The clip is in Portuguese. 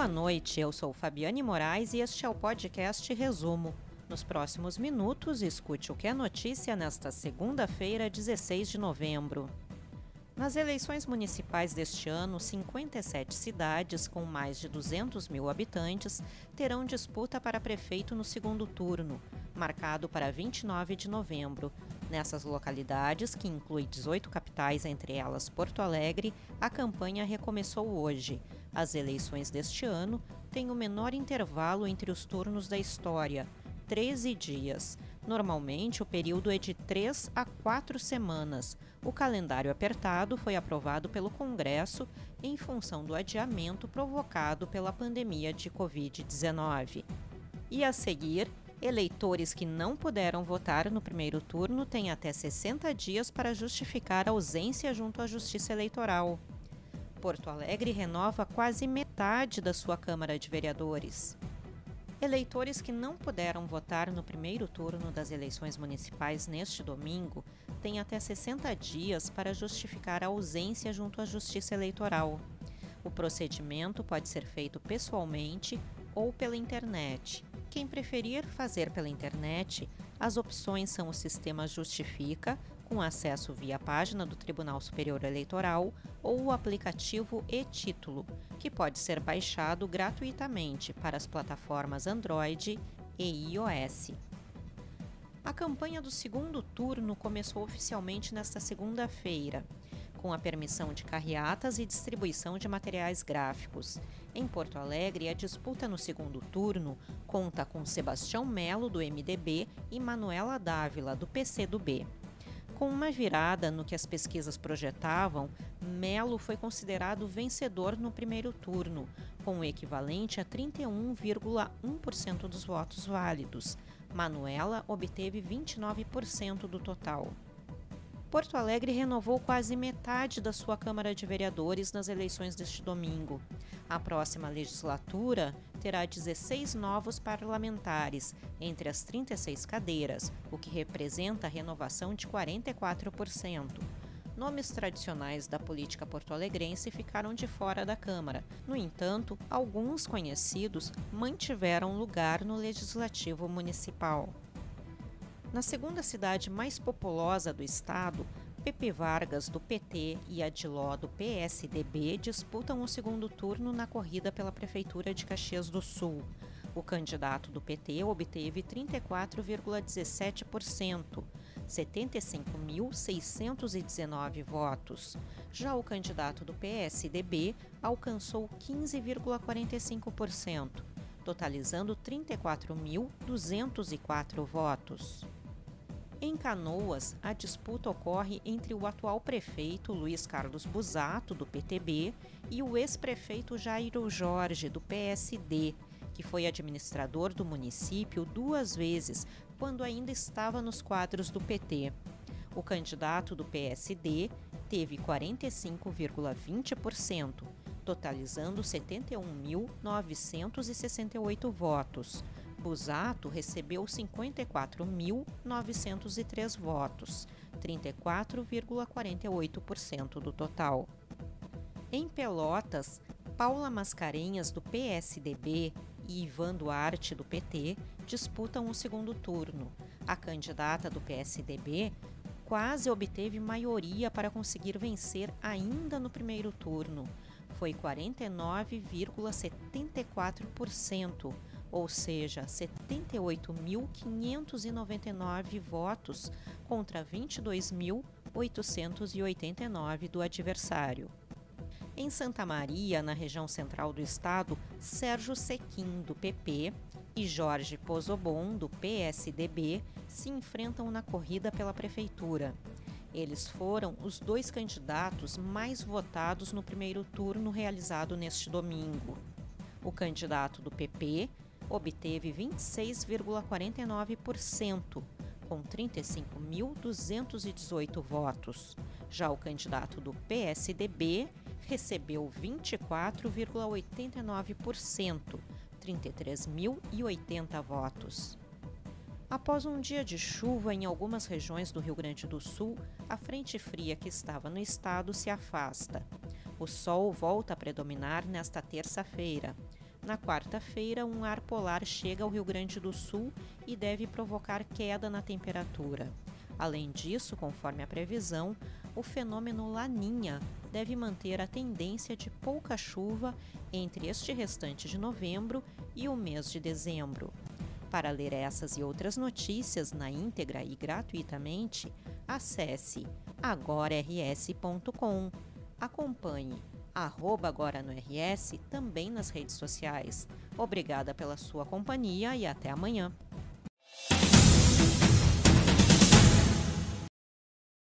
Boa noite, eu sou Fabiane Moraes e este é o podcast Resumo. Nos próximos minutos, escute o que é notícia nesta segunda-feira, 16 de novembro. Nas eleições municipais deste ano, 57 cidades com mais de 200 mil habitantes terão disputa para prefeito no segundo turno, marcado para 29 de novembro. Nessas localidades, que inclui 18 capitais, entre elas Porto Alegre, a campanha recomeçou hoje. As eleições deste ano têm o menor intervalo entre os turnos da história, 13 dias. Normalmente, o período é de 3 a 4 semanas. O calendário apertado foi aprovado pelo Congresso em função do adiamento provocado pela pandemia de Covid-19. E a seguir, eleitores que não puderam votar no primeiro turno têm até 60 dias para justificar a ausência junto à Justiça Eleitoral. Porto Alegre renova quase metade da sua Câmara de Vereadores. Eleitores que não puderam votar no primeiro turno das eleições municipais neste domingo têm até 60 dias para justificar a ausência junto à Justiça Eleitoral. O procedimento pode ser feito pessoalmente ou pela internet. Quem preferir fazer pela internet, as opções são o sistema Justifica, com acesso via página do Tribunal Superior Eleitoral, ou o aplicativo e-Título, que pode ser baixado gratuitamente para as plataformas Android e iOS. A campanha do segundo turno começou oficialmente nesta segunda-feira com a permissão de carreatas e distribuição de materiais gráficos. Em Porto Alegre, a disputa no segundo turno conta com Sebastião Melo, do MDB, e Manuela Dávila, do PCdoB. Com uma virada no que as pesquisas projetavam, Melo foi considerado vencedor no primeiro turno, com o equivalente a 31,1% dos votos válidos. Manuela obteve 29% do total. Porto Alegre renovou quase metade da sua Câmara de Vereadores nas eleições deste domingo. A próxima legislatura terá 16 novos parlamentares, entre as 36 cadeiras, o que representa a renovação de 44%. Nomes tradicionais da política porto-alegrense ficaram de fora da Câmara. No entanto, alguns conhecidos mantiveram lugar no Legislativo Municipal. Na segunda cidade mais populosa do estado, Pepe Vargas, do PT, e Adiló, do PSDB, disputam o segundo turno na corrida pela Prefeitura de Caxias do Sul. O candidato do PT obteve 34,17%, 75.619 votos. Já o candidato do PSDB alcançou 15,45%, totalizando 34.204 votos. Em Canoas, a disputa ocorre entre o atual prefeito Luiz Carlos Busato, do PTB, e o ex-prefeito Jairo Jorge, do PSD, que foi administrador do município duas vezes quando ainda estava nos quadros do PT. O candidato do PSD teve 45,20%, totalizando 71.968 votos. Busato recebeu 54.903 votos, 34,48% do total. Em Pelotas, Paula Mascarenhas, do PSDB, e Ivan Duarte, do PT, disputam o segundo turno. A candidata do PSDB quase obteve maioria para conseguir vencer ainda no primeiro turno. Foi 49,74%, ou seja, 78.599 votos contra 22.889 do adversário. Em Santa Maria, na região central do estado, Sérgio Sequim, do PP, e Jorge Pozobon, do PSDB, se enfrentam na corrida pela prefeitura. Eles foram os dois candidatos mais votados no primeiro turno realizado neste domingo. O candidato do PP obteve 26,49%, com 35.218 votos. Já o candidato do PSDB recebeu 24,89%, 33.080 votos. Após um dia de chuva em algumas regiões do Rio Grande do Sul, a frente fria que estava no estado se afasta. O sol volta a predominar nesta terça-feira. Na quarta-feira, um ar polar chega ao Rio Grande do Sul e deve provocar queda na temperatura. Além disso, conforme a previsão, o fenômeno Laninha deve manter a tendência de pouca chuva entre este restante de novembro e o mês de dezembro. Para ler essas e outras notícias na íntegra e gratuitamente, acesse agorars.com. Acompanhe arroba agora no RS também nas redes sociais. Obrigada pela sua companhia e até amanhã.